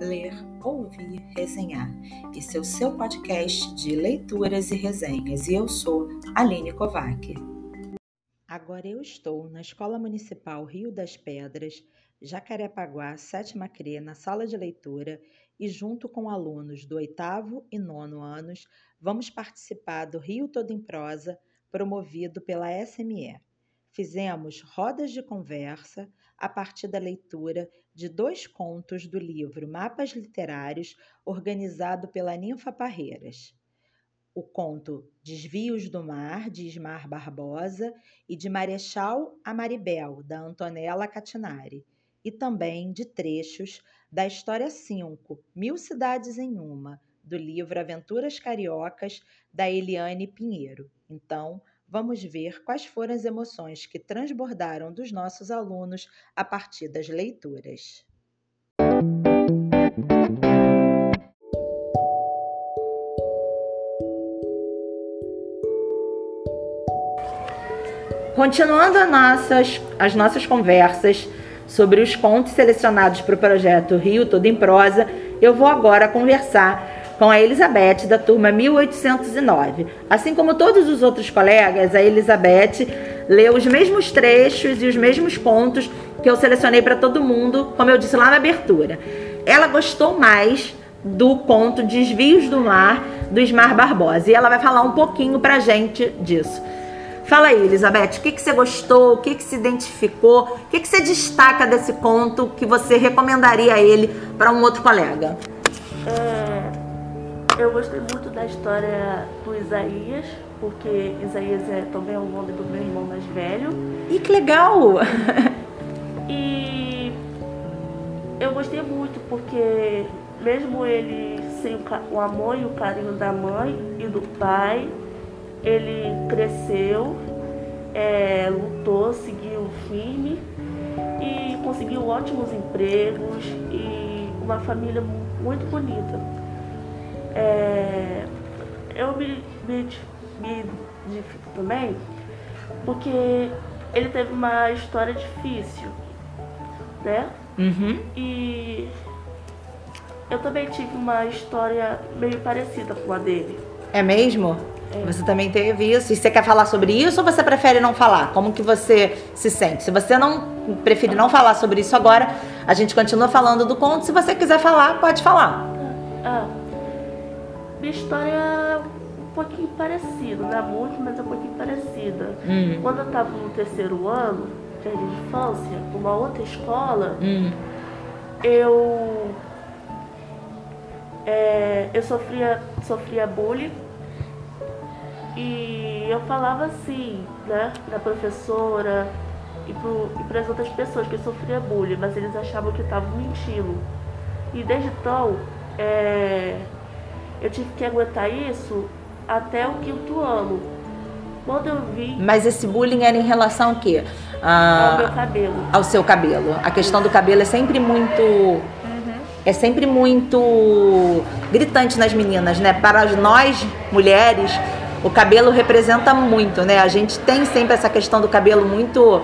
ler, ouvir, resenhar. Esse é o seu podcast de leituras e resenhas e eu sou Aline Kovac. Agora eu estou na Escola Municipal Rio das Pedras, Jacarepaguá, sétima CRE, na sala de leitura e junto com alunos do oitavo e nono anos, vamos participar do Rio Todo em Prosa, promovido pela SME. Fizemos rodas de conversa a partir da leitura de dois contos do livro Mapas Literários, organizado pela Ninfa Parreiras. O conto Desvios do Mar, de Ismar Barbosa, e de Marechal a Maribel, da Antonella Catinari, e também de trechos da História 5, Mil Cidades em Uma, do livro Aventuras Cariocas, da Eliane Pinheiro. Então, vamos ver quais foram as emoções que transbordaram dos nossos alunos a partir das leituras. Continuando as nossas, as nossas conversas sobre os contos selecionados para o projeto Rio Todo em Prosa, eu vou agora conversar com a Elizabeth da turma 1809. Assim como todos os outros colegas, a Elizabeth leu os mesmos trechos e os mesmos contos que eu selecionei para todo mundo, como eu disse lá na abertura. Ela gostou mais do conto Desvios do Mar, do Ismar Barbosa, e ela vai falar um pouquinho para gente disso. Fala aí, Elizabeth, o que, que você gostou, o que, que se identificou, o que, que você destaca desse conto que você recomendaria ele para um outro colega? É, eu gostei muito da história do Isaías, porque Isaías é também o nome do meu irmão mais velho. E que legal! e eu gostei muito porque mesmo ele sem o amor e o carinho da mãe e do pai, ele cresceu, é, lutou, seguiu firme e conseguiu ótimos empregos e uma família muito bonita. É, eu me, me, me identifico também porque ele teve uma história difícil, né? Uhum. E eu também tive uma história meio parecida com a dele. É mesmo? É. Você também teve isso? E você quer falar sobre isso ou você prefere não falar? Como que você se sente? Se você não prefere não falar sobre isso agora, a gente continua falando do conto. Se você quiser falar, pode falar. Ah, minha história é um pouquinho parecida, não é muito, mas é um pouquinho parecida. Hum. Quando eu estava no terceiro ano, de infância, numa outra escola, hum. eu é, eu sofria, sofria bullying e eu falava assim, né, da professora e para as outras pessoas que sofria bullying, mas eles achavam que estavam mentindo. E desde então, é, eu tive que aguentar isso até o quinto ano. Quando eu vi. Mas esse bullying era em relação ao quê? Ah, ao meu cabelo. Ao seu cabelo. A questão do cabelo é sempre muito. Uhum. É sempre muito gritante nas meninas, né? Para nós, mulheres, o cabelo representa muito, né? A gente tem sempre essa questão do cabelo muito,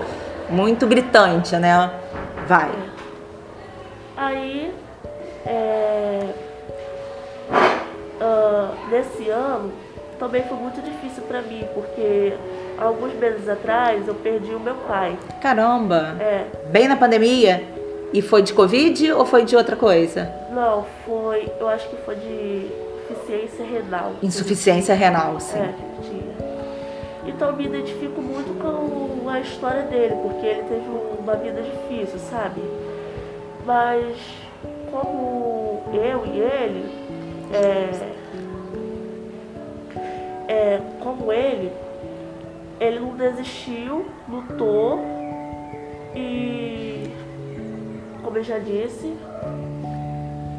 muito gritante, né? Vai. Aí, é, desse ano também foi muito difícil para mim, porque alguns meses atrás eu perdi o meu pai. Caramba! É. Bem na pandemia? E foi de Covid ou foi de outra coisa? Não, foi. Eu acho que foi de insuficiência renal. Insuficiência renal, sim. É, tinha. Então me identifico muito com a história dele, porque ele teve uma vida difícil, sabe? Mas como eu e ele, é, é, como ele, ele não desistiu, lutou e, como eu já disse,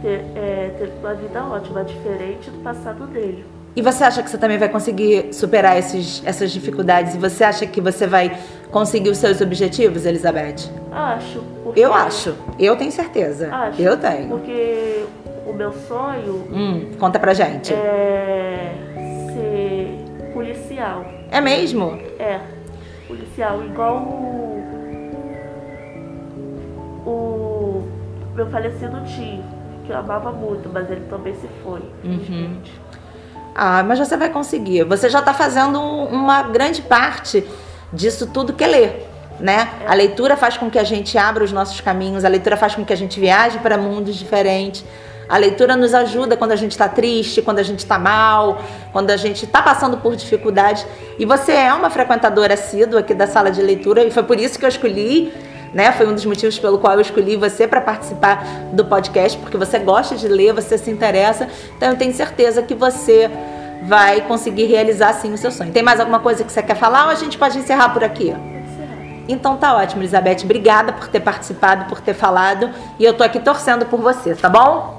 ter, é, teve uma vida ótima, diferente do passado dele. E você acha que você também vai conseguir superar esses, essas dificuldades? E você acha que você vai conseguir os seus objetivos, Elizabeth? Acho. Eu acho. Eu tenho certeza. Acho. Eu tenho. Porque o meu sonho. Hum, conta pra gente. É policial. É mesmo? É, policial, igual o, o meu falecido tio, que eu amava muito, mas ele também se foi. Uhum. Ah, mas você vai conseguir. Você já está fazendo uma grande parte disso tudo que é ler. Né? É. A leitura faz com que a gente abra os nossos caminhos, a leitura faz com que a gente viaje para mundos diferentes. A leitura nos ajuda quando a gente está triste, quando a gente está mal, quando a gente está passando por dificuldades. E você é uma frequentadora assídua aqui da sala de leitura e foi por isso que eu escolhi né? Foi um dos motivos pelo qual eu escolhi você para participar do podcast, porque você gosta de ler, você se interessa. Então eu tenho certeza que você vai conseguir realizar sim o seu sonho. Tem mais alguma coisa que você quer falar ou a gente pode encerrar por aqui? Então tá ótimo, Elizabeth. Obrigada por ter participado, por ter falado. E eu tô aqui torcendo por você, tá bom?